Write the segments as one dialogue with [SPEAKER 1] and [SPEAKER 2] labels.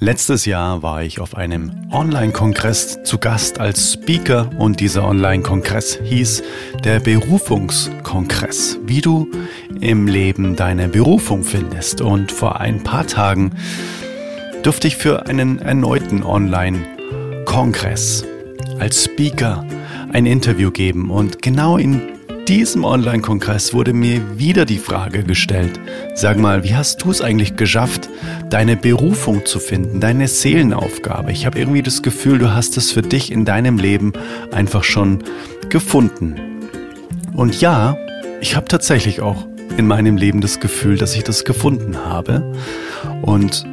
[SPEAKER 1] Letztes Jahr war ich auf einem Online-Kongress zu Gast als Speaker und dieser Online-Kongress hieß der Berufungskongress, wie du im Leben deine Berufung findest. Und vor ein paar Tagen durfte ich für einen erneuten Online-Kongress als Speaker ein Interview geben und genau in diesem Online-Kongress wurde mir wieder die Frage gestellt, sag mal, wie hast du es eigentlich geschafft, deine Berufung zu finden, deine Seelenaufgabe? Ich habe irgendwie das Gefühl, du hast es für dich in deinem Leben einfach schon gefunden. Und ja, ich habe tatsächlich auch in meinem Leben das Gefühl, dass ich das gefunden habe. Und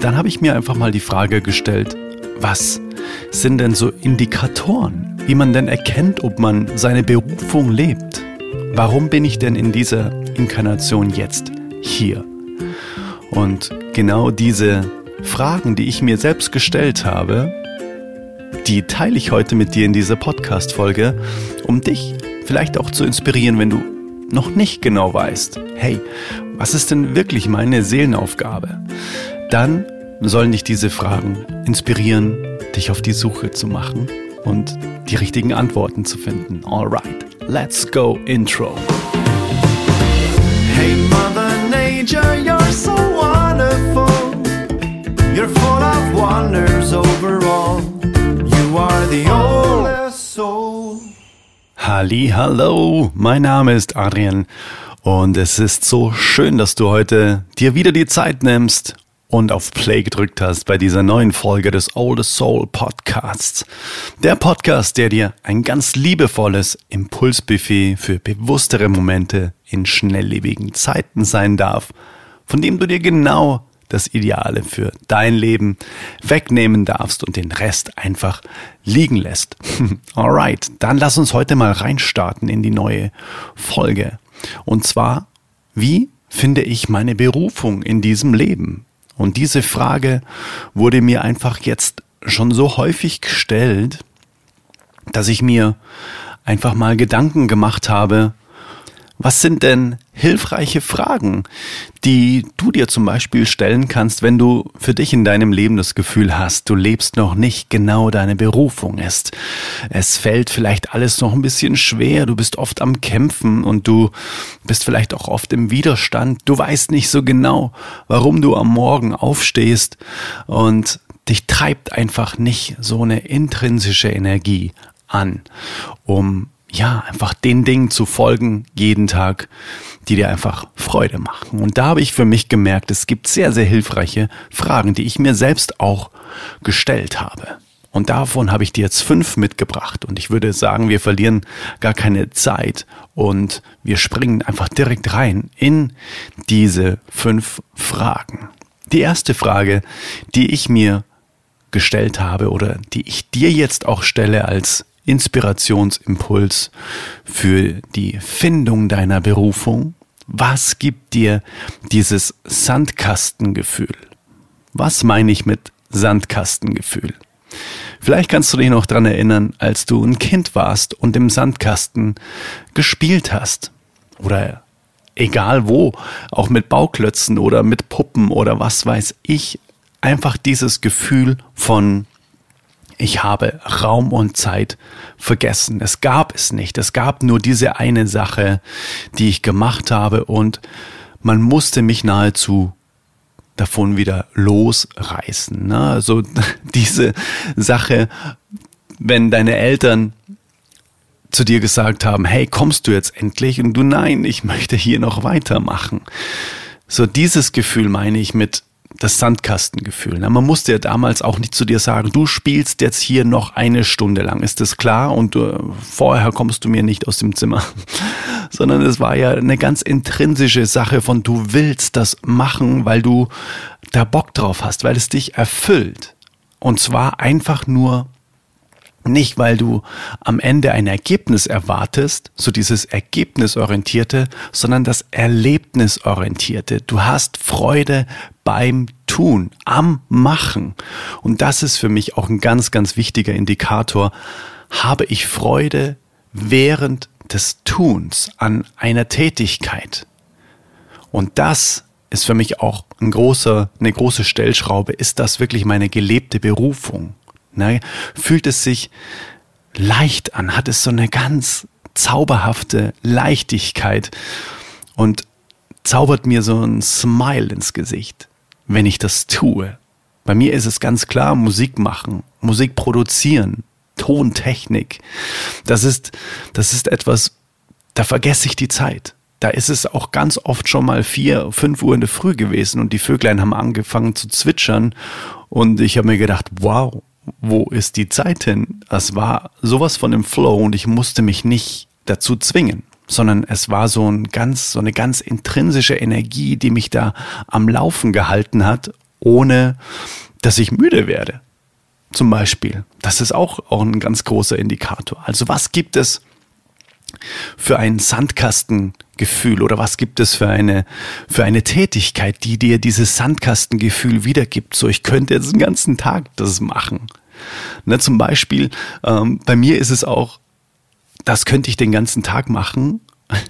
[SPEAKER 1] dann habe ich mir einfach mal die Frage gestellt, was sind denn so Indikatoren, wie man denn erkennt, ob man seine Berufung lebt? Warum bin ich denn in dieser Inkarnation jetzt hier? Und genau diese Fragen, die ich mir selbst gestellt habe, die teile ich heute mit dir in dieser Podcast-Folge, um dich vielleicht auch zu inspirieren, wenn du noch nicht genau weißt, hey, was ist denn wirklich meine Seelenaufgabe? Dann sollen dich diese Fragen inspirieren, dich auf die Suche zu machen und die richtigen Antworten zu finden. Alright, let's go Intro. Hey Mother Nature, you're so wonderful. You're full of wonders overall. You are the oldest soul. Halli, hallo, mein Name ist Adrian und es ist so schön, dass du heute dir wieder die Zeit nimmst und auf Play gedrückt hast bei dieser neuen Folge des Oldest Soul Podcasts. Der Podcast, der dir ein ganz liebevolles Impulsbuffet für bewusstere Momente in schnelllebigen Zeiten sein darf, von dem du dir genau das Ideale für dein Leben wegnehmen darfst und den Rest einfach liegen lässt. Alright, dann lass uns heute mal reinstarten in die neue Folge. Und zwar, wie finde ich meine Berufung in diesem Leben? Und diese Frage wurde mir einfach jetzt schon so häufig gestellt, dass ich mir einfach mal Gedanken gemacht habe, was sind denn hilfreiche Fragen, die du dir zum Beispiel stellen kannst, wenn du für dich in deinem Leben das Gefühl hast, du lebst noch nicht genau deine Berufung ist. Es fällt vielleicht alles noch ein bisschen schwer, du bist oft am Kämpfen und du bist vielleicht auch oft im Widerstand. Du weißt nicht so genau, warum du am Morgen aufstehst und dich treibt einfach nicht so eine intrinsische Energie an, um ja, einfach den Dingen zu folgen jeden Tag, die dir einfach Freude machen. Und da habe ich für mich gemerkt, es gibt sehr, sehr hilfreiche Fragen, die ich mir selbst auch gestellt habe. Und davon habe ich dir jetzt fünf mitgebracht. Und ich würde sagen, wir verlieren gar keine Zeit und wir springen einfach direkt rein in diese fünf Fragen. Die erste Frage, die ich mir gestellt habe oder die ich dir jetzt auch stelle als Inspirationsimpuls für die Findung deiner Berufung? Was gibt dir dieses Sandkastengefühl? Was meine ich mit Sandkastengefühl? Vielleicht kannst du dich noch dran erinnern, als du ein Kind warst und im Sandkasten gespielt hast. Oder egal wo, auch mit Bauklötzen oder mit Puppen oder was weiß ich. Einfach dieses Gefühl von ich habe Raum und Zeit vergessen. Es gab es nicht. Es gab nur diese eine Sache, die ich gemacht habe und man musste mich nahezu davon wieder losreißen. Ne? Also diese Sache, wenn deine Eltern zu dir gesagt haben, hey, kommst du jetzt endlich? Und du, nein, ich möchte hier noch weitermachen. So dieses Gefühl meine ich mit, das Sandkastengefühl. Na, man musste ja damals auch nicht zu dir sagen, du spielst jetzt hier noch eine Stunde lang, ist das klar? Und äh, vorher kommst du mir nicht aus dem Zimmer. Sondern es war ja eine ganz intrinsische Sache von, du willst das machen, weil du da Bock drauf hast, weil es dich erfüllt. Und zwar einfach nur nicht, weil du am Ende ein Ergebnis erwartest, so dieses Ergebnisorientierte, sondern das Erlebnisorientierte. Du hast Freude beim Tun, am Machen. Und das ist für mich auch ein ganz, ganz wichtiger Indikator. Habe ich Freude während des Tuns an einer Tätigkeit? Und das
[SPEAKER 2] ist für mich auch ein großer, eine große Stellschraube. Ist das wirklich meine gelebte Berufung? Ne? Fühlt es sich leicht an? Hat es so eine ganz zauberhafte Leichtigkeit und zaubert mir so ein Smile ins Gesicht, wenn ich das tue? Bei mir ist es ganz klar Musik machen, Musik produzieren, Tontechnik. Das ist, das ist etwas, da vergesse ich die Zeit. Da ist es auch ganz oft schon mal vier, fünf Uhr in der Früh gewesen und die Vöglein haben angefangen zu zwitschern und ich habe mir gedacht, wow, wo ist die Zeit hin? Es war sowas von im Flow und ich musste mich nicht dazu zwingen, sondern es war so ein ganz, so eine ganz intrinsische Energie, die mich da am Laufen gehalten hat, ohne dass ich müde werde. Zum Beispiel. Das ist auch, auch ein ganz großer Indikator. Also was gibt es für ein Sandkastengefühl oder was gibt es für eine, für eine Tätigkeit, die dir dieses Sandkastengefühl wiedergibt? So, ich könnte jetzt den ganzen Tag das machen. Ne, zum Beispiel, ähm, bei mir ist es auch, das könnte ich den ganzen Tag machen,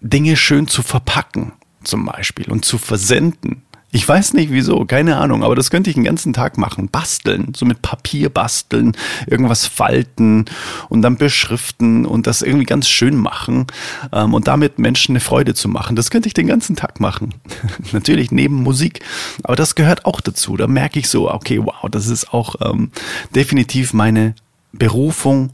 [SPEAKER 2] Dinge schön zu verpacken, zum Beispiel, und zu versenden. Ich weiß nicht wieso, keine Ahnung, aber das könnte ich den ganzen Tag machen. Basteln, so mit Papier basteln, irgendwas falten und dann beschriften und das irgendwie ganz schön machen ähm, und damit Menschen eine Freude zu machen. Das könnte ich den ganzen Tag machen. Natürlich neben Musik, aber das gehört auch dazu. Da merke ich so, okay, wow, das ist auch ähm, definitiv meine Berufung,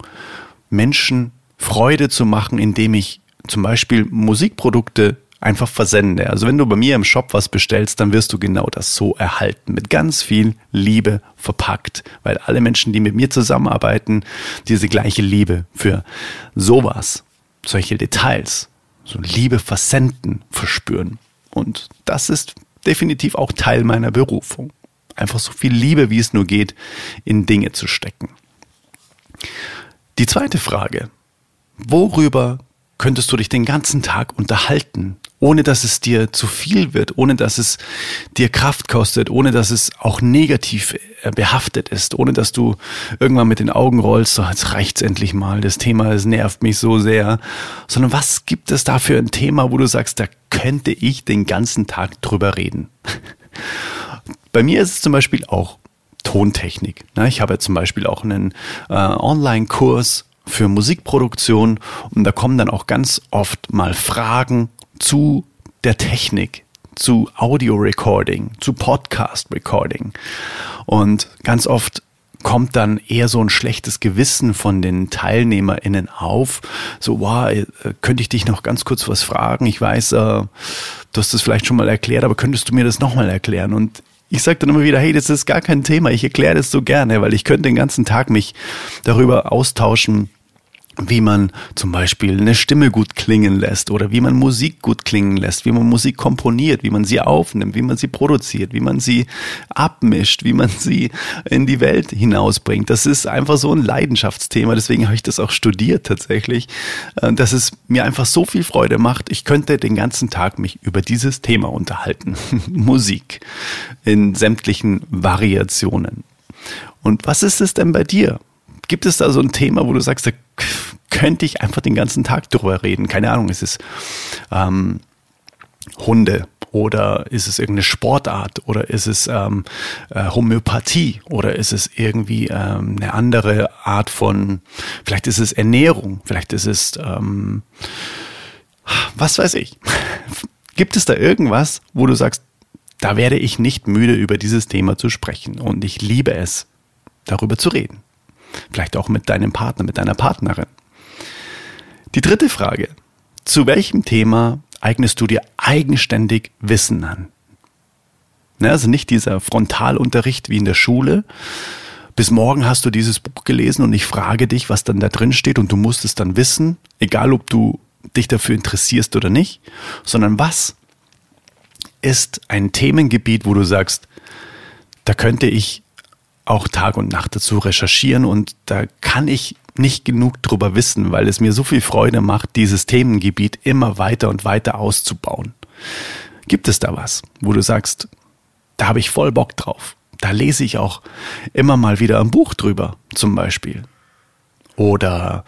[SPEAKER 2] Menschen Freude zu machen, indem ich zum Beispiel Musikprodukte einfach versende. Also wenn du bei mir im Shop was bestellst, dann wirst du genau das so erhalten. Mit ganz viel Liebe verpackt. Weil alle Menschen, die mit mir zusammenarbeiten, diese gleiche Liebe für sowas, solche Details, so Liebe versenden, verspüren. Und das ist definitiv auch Teil meiner Berufung. Einfach so viel Liebe, wie es nur geht, in Dinge zu stecken. Die zweite Frage. Worüber könntest du dich den ganzen Tag unterhalten, ohne dass es dir zu viel wird, ohne dass es dir Kraft kostet, ohne dass es auch negativ äh, behaftet ist, ohne dass du irgendwann mit den Augen rollst, so jetzt reicht's endlich mal, das Thema, es nervt mich so sehr, sondern was gibt es da für ein Thema, wo du sagst, da könnte ich den ganzen Tag drüber reden? Bei mir ist es zum Beispiel auch Tontechnik. Ne? Ich habe zum Beispiel auch einen äh, Online-Kurs für Musikproduktion und da kommen dann auch ganz oft mal Fragen zu der Technik, zu Audio-Recording, zu Podcast-Recording. Und ganz oft kommt dann eher so ein schlechtes Gewissen von den TeilnehmerInnen auf. So, wow, äh, könnte ich dich noch ganz kurz was fragen? Ich weiß, äh, du hast das vielleicht schon mal erklärt, aber könntest du mir das nochmal erklären? Und ich sage dann immer wieder, hey, das ist gar kein Thema. Ich erkläre das so gerne, weil ich könnte den ganzen Tag mich darüber austauschen, wie man zum Beispiel eine Stimme gut klingen lässt oder wie man Musik gut klingen lässt, wie man Musik komponiert, wie man sie aufnimmt, wie man sie produziert, wie man sie abmischt, wie man sie in die Welt hinausbringt. Das ist einfach so ein Leidenschaftsthema, deswegen habe ich das auch studiert tatsächlich, äh, dass es mir einfach so viel Freude macht. Ich könnte den ganzen Tag mich über dieses Thema unterhalten. Musik in sämtlichen Variationen. Und was ist es denn bei dir? Gibt es da so ein Thema, wo du sagst, da könnte ich einfach den ganzen Tag drüber reden. Keine Ahnung, ist es ähm, Hunde oder ist es irgendeine Sportart oder ist es ähm, äh, Homöopathie oder ist es irgendwie ähm, eine andere Art von, vielleicht ist es Ernährung, vielleicht ist es, ähm, was weiß ich. Gibt es da irgendwas, wo du sagst, da werde ich nicht müde, über dieses Thema zu sprechen und ich liebe es, darüber zu reden. Vielleicht auch mit deinem Partner, mit deiner Partnerin. Die dritte Frage. Zu welchem Thema eignest du dir eigenständig Wissen an? Ne, also nicht dieser Frontalunterricht wie in der Schule. Bis morgen hast du dieses Buch gelesen und ich frage dich, was dann da drin steht und du musst es dann wissen, egal ob du dich dafür interessierst oder nicht, sondern was ist ein Themengebiet, wo du sagst, da könnte ich auch Tag und Nacht dazu recherchieren und da kann ich nicht genug drüber wissen, weil es mir so viel Freude macht, dieses Themengebiet immer weiter und weiter auszubauen. Gibt es da was, wo du sagst, da habe ich voll Bock drauf? Da lese ich auch immer mal wieder ein Buch drüber, zum Beispiel. Oder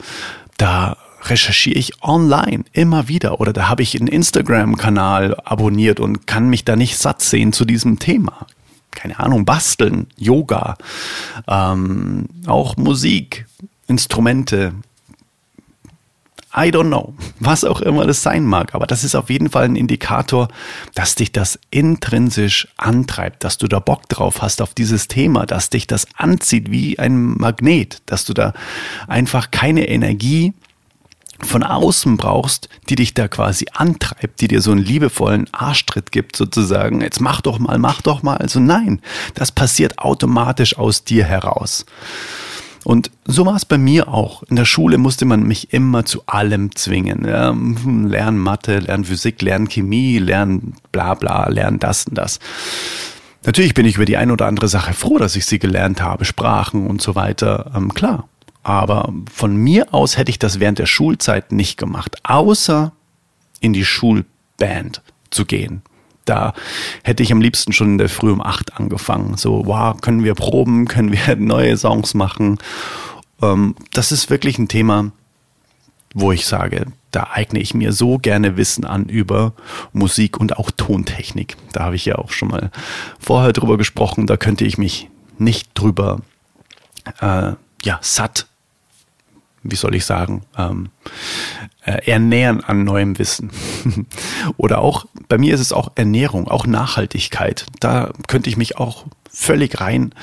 [SPEAKER 2] da recherchiere ich online immer wieder oder da habe ich einen Instagram-Kanal abonniert und kann mich da nicht satt sehen zu diesem Thema. Keine Ahnung, basteln, Yoga, ähm, auch Musik, Instrumente, I don't know, was auch immer das sein mag, aber das ist auf jeden Fall ein Indikator, dass dich das intrinsisch antreibt, dass du da Bock drauf hast auf dieses Thema, dass dich das anzieht wie ein Magnet, dass du da einfach keine Energie von außen brauchst, die dich da quasi antreibt, die dir so einen liebevollen Arschtritt gibt, sozusagen, jetzt mach doch mal, mach doch mal. Also nein, das passiert automatisch aus dir heraus. Und so war es bei mir auch. In der Schule musste man mich immer zu allem zwingen. Ja, lernen Mathe, lernen Physik, lernen Chemie, lernen bla bla, lernen das und das. Natürlich bin ich über die eine oder andere Sache froh, dass ich sie gelernt habe, Sprachen und so weiter. Ähm, klar. Aber von mir aus hätte ich das während der Schulzeit nicht gemacht, außer in die Schulband zu gehen da hätte ich am liebsten schon in der Früh um acht angefangen. So, wow, können wir proben, können wir neue Songs machen. Ähm, das ist wirklich ein Thema, wo ich sage, da eigne ich mir so gerne Wissen an über Musik und auch Tontechnik. Da habe ich ja auch schon mal vorher drüber gesprochen. Da könnte ich mich nicht drüber äh, ja, satt wie soll ich sagen, ähm, äh, ernähren an neuem Wissen. Oder auch, bei mir ist es auch Ernährung, auch Nachhaltigkeit. Da könnte ich mich auch völlig rein,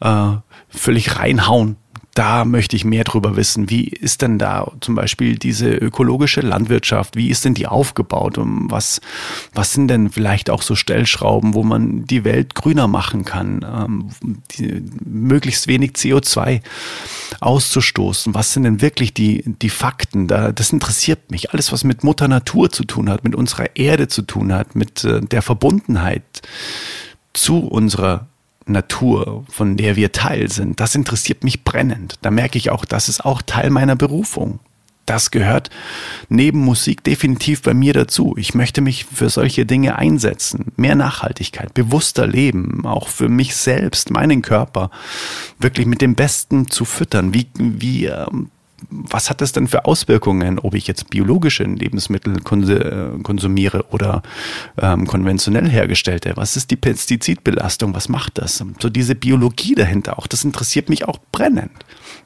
[SPEAKER 2] äh, völlig reinhauen da möchte ich mehr drüber wissen. Wie ist denn da zum Beispiel diese ökologische Landwirtschaft? Wie ist denn die aufgebaut? Und was, was sind denn vielleicht auch so Stellschrauben, wo man die Welt grüner machen kann? Ähm, die, möglichst wenig CO2 auszustoßen. Was sind denn wirklich die, die Fakten? Da, das interessiert mich. Alles, was mit Mutter Natur zu tun hat, mit unserer Erde zu tun hat, mit äh, der Verbundenheit zu unserer Natur, von der wir Teil sind, das interessiert mich brennend. Da merke ich auch, das ist auch Teil meiner Berufung. Das gehört neben Musik definitiv bei mir dazu. Ich möchte mich für solche Dinge einsetzen. Mehr Nachhaltigkeit, bewusster leben, auch für mich selbst, meinen Körper wirklich mit dem Besten zu füttern. Wie, wie ähm, was hat das denn für Auswirkungen, ob ich jetzt biologische Lebensmittel äh, konsumiere oder ähm, konventionell hergestellte? Was ist die Pestizidbelastung? Was macht das? So diese Biologie dahinter auch, das interessiert mich auch brennend.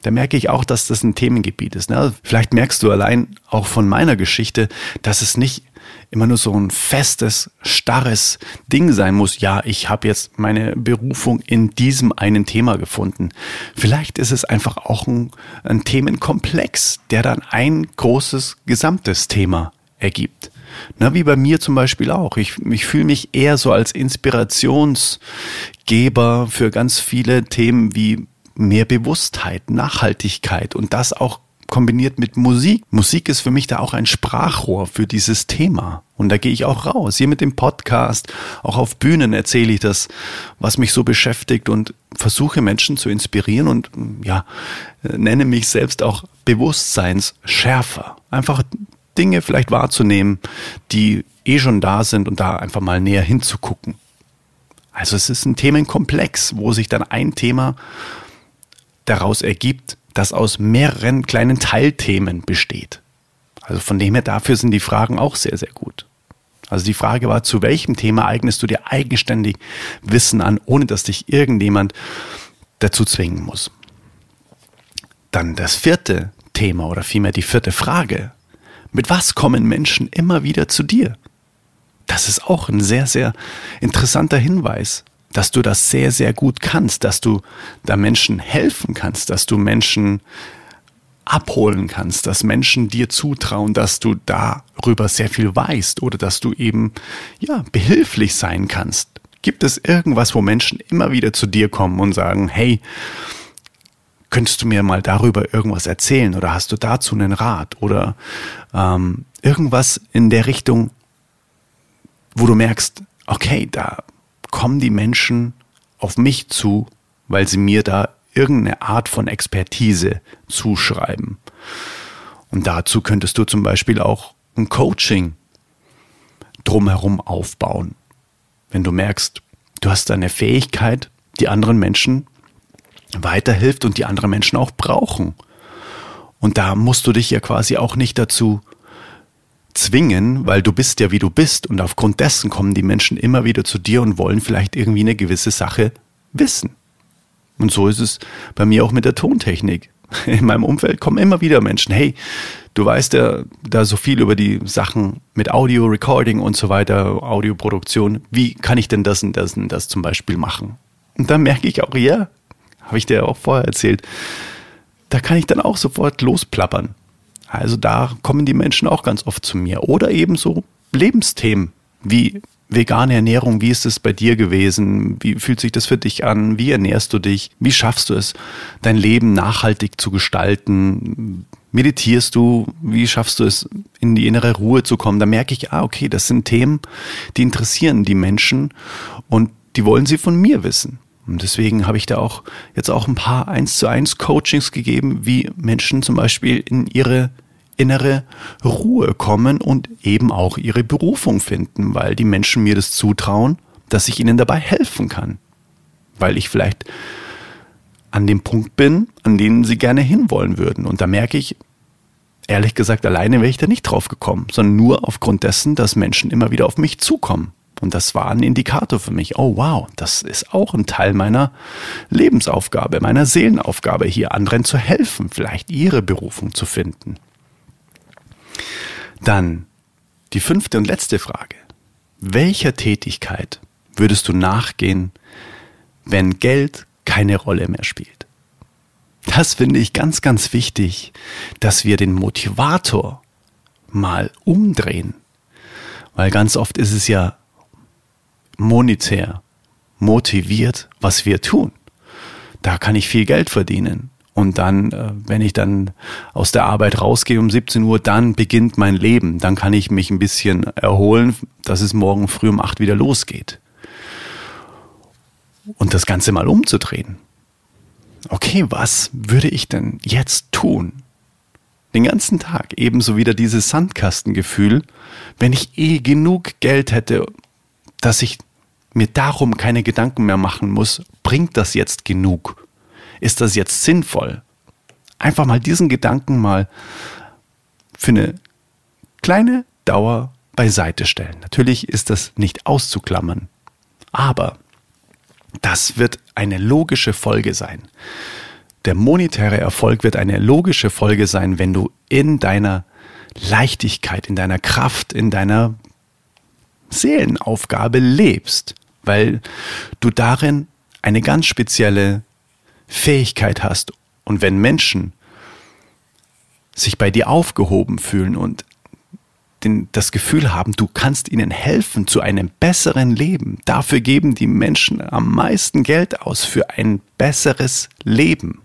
[SPEAKER 2] Da merke ich auch, dass das ein Themengebiet ist. Ne? Vielleicht merkst du allein auch von meiner Geschichte, dass es nicht immer nur so ein festes, starres Ding sein muss, ja, ich habe jetzt meine Berufung in diesem einen Thema gefunden. Vielleicht ist es einfach auch ein, ein Themenkomplex, der dann ein großes gesamtes Thema ergibt. Na, wie bei mir zum Beispiel auch. Ich, ich fühle mich eher so als Inspirationsgeber für ganz viele Themen wie mehr Bewusstheit, Nachhaltigkeit und das auch kombiniert mit Musik. Musik ist für mich da auch ein Sprachrohr für dieses Thema. Und da gehe ich auch raus. Hier mit dem Podcast, auch auf Bühnen erzähle ich das, was mich so beschäftigt und versuche Menschen zu inspirieren und ja, nenne mich selbst auch Bewusstseinsschärfer. Einfach Dinge vielleicht wahrzunehmen, die eh schon da sind und da einfach mal näher hinzugucken. Also es ist ein Themenkomplex, wo sich dann ein Thema daraus ergibt, das aus mehreren kleinen Teilthemen besteht. Also von dem her, dafür sind die Fragen auch sehr, sehr gut. Also die Frage war, zu welchem Thema eignest du dir eigenständig Wissen an, ohne dass dich irgendjemand dazu zwingen muss. Dann das vierte Thema oder vielmehr die vierte Frage. Mit was kommen Menschen immer wieder zu dir? Das ist auch ein sehr, sehr interessanter Hinweis dass du das sehr, sehr gut kannst, dass du da Menschen helfen kannst, dass du Menschen abholen kannst, dass Menschen dir zutrauen, dass du darüber sehr viel weißt oder dass du eben ja behilflich sein kannst. Gibt es irgendwas, wo Menschen immer wieder zu dir kommen und sagen, hey, könntest du mir mal darüber irgendwas erzählen oder hast du dazu einen Rat oder ähm, irgendwas in der Richtung, wo du merkst, okay, da kommen die Menschen auf mich zu, weil sie mir da irgendeine Art von Expertise zuschreiben. Und dazu könntest du zum Beispiel auch ein Coaching drumherum aufbauen. Wenn du merkst, du hast eine Fähigkeit, die anderen Menschen weiterhilft und die andere Menschen auch brauchen. Und da musst du dich ja quasi auch nicht dazu zwingen, weil du bist ja wie du bist und aufgrund dessen kommen die Menschen immer wieder zu dir und wollen vielleicht irgendwie eine gewisse Sache wissen. Und so ist es bei mir auch mit der Tontechnik. In meinem Umfeld kommen immer wieder Menschen, hey, du weißt ja da so viel über die Sachen mit Audio, Recording und so weiter, Audioproduktion. Wie kann ich denn das und das und das zum Beispiel machen? Und dann merke ich auch, ja, habe ich dir auch vorher erzählt, da kann ich dann auch sofort losplappern. Also da kommen die Menschen auch ganz oft zu mir. Oder eben so Lebensthemen wie vegane Ernährung. Wie ist es bei dir gewesen? Wie fühlt sich das für dich an? Wie ernährst du dich? Wie schaffst du es, dein Leben nachhaltig zu gestalten? Meditierst du? Wie schaffst du es, in die innere Ruhe zu kommen? Da merke ich, ah, okay, das sind Themen, die interessieren die Menschen und die wollen sie von mir wissen. Und deswegen habe ich da auch jetzt auch ein paar eins zu eins Coachings gegeben, wie Menschen zum Beispiel in ihre innere Ruhe kommen und eben auch ihre Berufung finden, weil die Menschen mir das zutrauen, dass ich ihnen dabei helfen kann. Weil ich vielleicht an dem Punkt bin, an dem sie gerne hinwollen würden. Und da merke ich, ehrlich gesagt, alleine wäre ich da nicht drauf gekommen, sondern nur aufgrund dessen, dass Menschen immer wieder auf mich zukommen. Und das war ein Indikator für mich. Oh wow, das ist auch ein Teil meiner Lebensaufgabe, meiner Seelenaufgabe, hier anderen zu helfen, vielleicht ihre Berufung zu finden. Dann die fünfte und letzte Frage. Welcher Tätigkeit würdest du nachgehen, wenn Geld keine Rolle mehr spielt? Das finde ich ganz, ganz wichtig, dass wir den Motivator mal umdrehen. Weil ganz oft ist es ja monetär motiviert, was wir tun. Da kann ich viel Geld verdienen. Und dann, äh, wenn ich dann aus der Arbeit rausgehe um 17 Uhr, dann beginnt mein Leben. Dann kann ich mich ein bisschen erholen, dass es morgen früh um 8 wieder losgeht. Und das Ganze mal umzudrehen. Okay, was würde ich denn jetzt tun? Den ganzen Tag ebenso wieder dieses Sandkastengefühl, wenn ich eh genug Geld hätte, dass ich mir darum keine Gedanken mehr machen muss, bringt das jetzt genug? Ist das jetzt sinnvoll? Einfach mal diesen Gedanken mal für eine kleine Dauer beiseite stellen. Natürlich ist das nicht auszuklammern, aber das wird eine logische Folge sein. Der monetäre Erfolg wird eine logische Folge sein, wenn du in deiner Leichtigkeit, in deiner Kraft, in deiner Seelenaufgabe lebst weil du darin eine ganz spezielle Fähigkeit hast. Und wenn Menschen sich bei dir aufgehoben fühlen und den, das Gefühl haben, du kannst ihnen helfen zu einem besseren Leben, dafür geben die Menschen am meisten Geld aus für ein besseres Leben,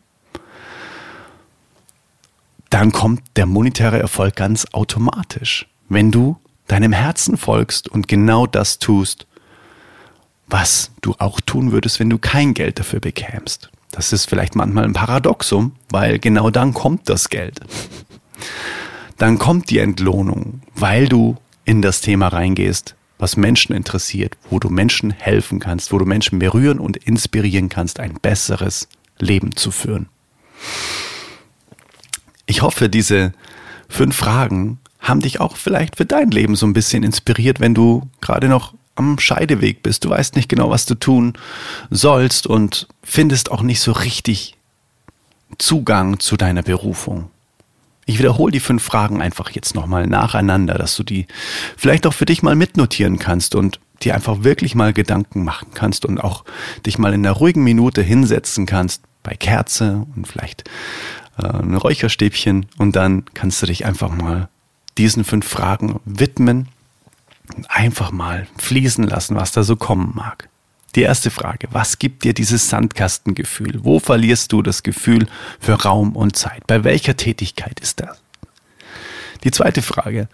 [SPEAKER 2] dann kommt der monetäre Erfolg ganz automatisch. Wenn du deinem Herzen folgst und genau das tust, was du auch tun würdest, wenn du kein Geld dafür bekämst. Das ist vielleicht manchmal ein Paradoxum, weil genau dann kommt das Geld. Dann kommt die Entlohnung, weil du in das Thema reingehst, was Menschen interessiert, wo du Menschen helfen kannst, wo du Menschen berühren und inspirieren kannst, ein besseres Leben zu führen. Ich hoffe, diese fünf Fragen haben dich auch vielleicht für dein Leben so ein bisschen inspiriert, wenn du gerade noch am Scheideweg bist, du weißt nicht genau, was du tun sollst und findest auch nicht so richtig Zugang zu deiner Berufung. Ich wiederhole die fünf Fragen einfach jetzt nochmal nacheinander, dass du die vielleicht auch für dich mal mitnotieren kannst und dir einfach wirklich mal Gedanken machen kannst und auch dich mal in einer ruhigen Minute hinsetzen kannst bei Kerze und vielleicht äh, ein Räucherstäbchen und dann kannst du dich einfach mal diesen fünf Fragen widmen einfach mal fließen lassen, was da so kommen mag. Die erste Frage, was gibt dir dieses Sandkastengefühl? Wo verlierst du das Gefühl für Raum und Zeit? Bei welcher Tätigkeit ist das? Die zweite Frage,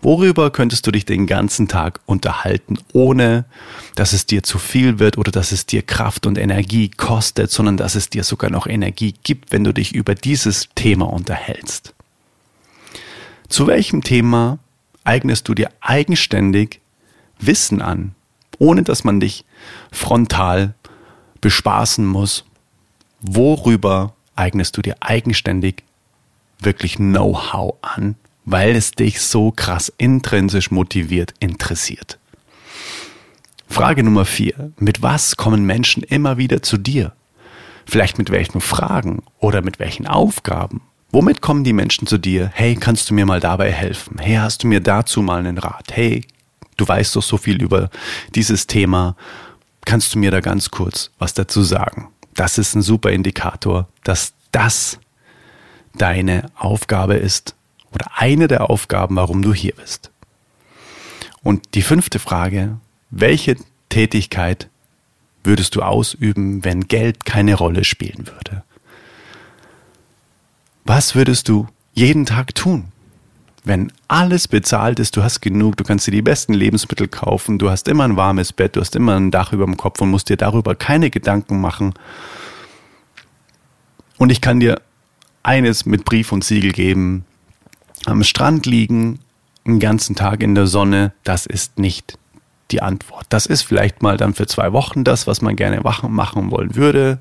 [SPEAKER 2] worüber könntest du dich den ganzen Tag unterhalten, ohne dass es dir zu viel wird oder dass es dir Kraft und Energie kostet, sondern dass es dir sogar noch Energie gibt, wenn du dich über dieses Thema unterhältst? Zu welchem Thema eignest du dir eigenständig Wissen an, ohne dass man dich frontal bespaßen muss. Worüber eignest du dir eigenständig wirklich Know-how an, weil es dich so krass intrinsisch motiviert interessiert. Frage Nummer vier. Mit was kommen Menschen immer wieder zu dir? Vielleicht mit welchen Fragen oder mit welchen Aufgaben? Womit kommen die Menschen zu dir? Hey, kannst du mir mal dabei helfen? Hey, hast du mir dazu mal einen Rat? Hey, du weißt doch so viel über dieses Thema. Kannst du mir da ganz kurz was dazu sagen? Das ist ein super Indikator, dass das deine Aufgabe ist oder eine der Aufgaben, warum du hier bist. Und die fünfte Frage, welche Tätigkeit würdest du ausüben, wenn Geld keine Rolle spielen würde? Was würdest du jeden Tag tun? Wenn alles bezahlt ist, du hast genug, du kannst dir die besten Lebensmittel kaufen, du hast immer ein warmes Bett, du hast immer ein Dach über dem Kopf und musst dir darüber keine Gedanken machen. Und ich kann dir eines mit Brief und Siegel geben. Am Strand liegen, einen ganzen Tag in der Sonne, das ist nicht die Antwort. Das ist vielleicht mal dann für zwei Wochen das, was man gerne machen wollen würde,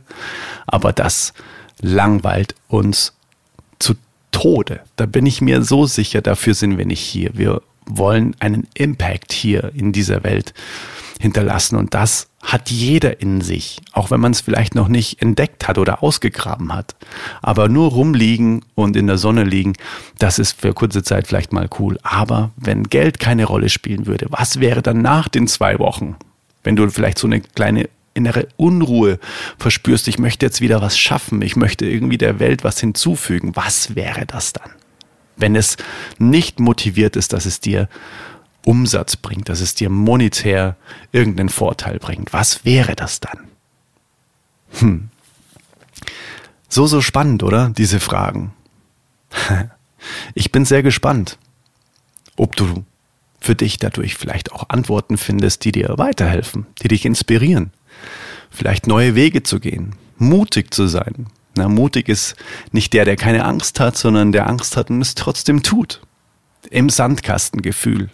[SPEAKER 2] aber das langweilt uns Tode. Da bin ich mir so sicher, dafür sind wir nicht hier. Wir wollen einen Impact hier in dieser Welt hinterlassen und das hat jeder in sich, auch wenn man es vielleicht noch nicht entdeckt hat oder ausgegraben hat. Aber nur rumliegen und in der Sonne liegen, das ist für kurze Zeit vielleicht mal cool. Aber wenn Geld keine Rolle spielen würde, was wäre dann nach den zwei Wochen? Wenn du vielleicht so eine kleine innere Unruhe verspürst, ich möchte jetzt wieder was schaffen, ich möchte irgendwie der Welt was hinzufügen, was wäre das dann? Wenn es nicht motiviert ist, dass es dir Umsatz bringt, dass es dir monetär irgendeinen Vorteil bringt, was wäre das dann? Hm. So, so spannend, oder? Diese Fragen. Ich bin sehr gespannt, ob du für dich dadurch vielleicht auch Antworten findest, die dir weiterhelfen, die dich inspirieren, vielleicht neue Wege zu gehen, mutig zu sein. Na, mutig ist nicht der, der keine Angst hat, sondern der Angst hat und es trotzdem tut. Im Sandkastengefühl.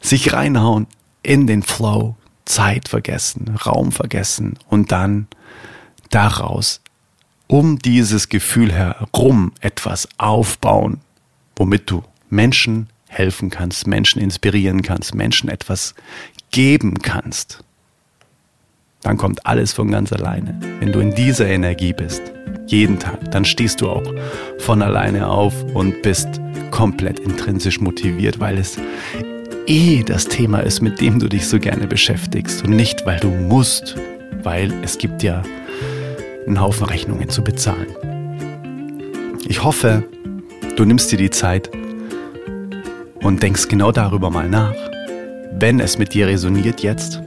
[SPEAKER 2] Sich reinhauen in den Flow, Zeit vergessen, Raum vergessen und dann daraus um dieses Gefühl herum etwas aufbauen, womit du Menschen helfen kannst, Menschen inspirieren kannst, Menschen etwas geben kannst dann kommt alles von ganz alleine. Wenn du in dieser Energie bist, jeden Tag, dann stehst du auch von alleine auf und bist komplett intrinsisch motiviert, weil es eh das Thema ist, mit dem du dich so gerne beschäftigst und nicht, weil du musst, weil es gibt ja einen Haufen Rechnungen zu bezahlen. Ich hoffe, du nimmst dir die Zeit und denkst genau darüber mal nach, wenn es mit dir resoniert jetzt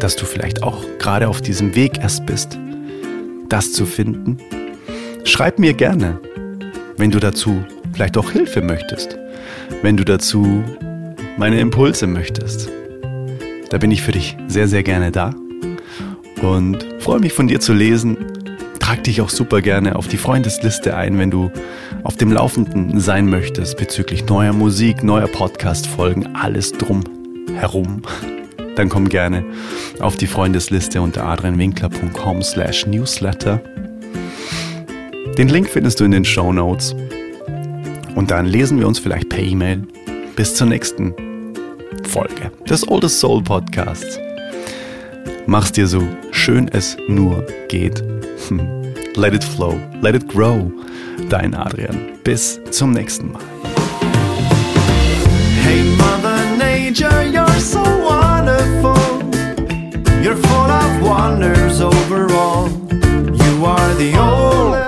[SPEAKER 2] dass du vielleicht auch gerade auf diesem Weg erst bist, das zu finden? Schreib mir gerne, wenn du dazu vielleicht auch Hilfe möchtest, wenn du dazu meine Impulse möchtest. Da bin ich für dich sehr, sehr gerne da und freue mich von dir zu lesen. Trag dich auch super gerne auf die Freundesliste ein, wenn du auf dem Laufenden sein möchtest bezüglich neuer Musik, neuer Podcast-Folgen, alles drum herum dann komm gerne auf die Freundesliste unter adrianwinkler.com slash newsletter. Den Link findest du in den Show Notes. Und dann lesen wir uns vielleicht per E-Mail. Bis zur nächsten Folge des Oldest Soul Podcasts. Mach's dir so schön es nur geht. Let it flow, let it grow. Dein Adrian. Bis zum nächsten Mal.
[SPEAKER 1] Full of wonders overall. You are the oldest soul.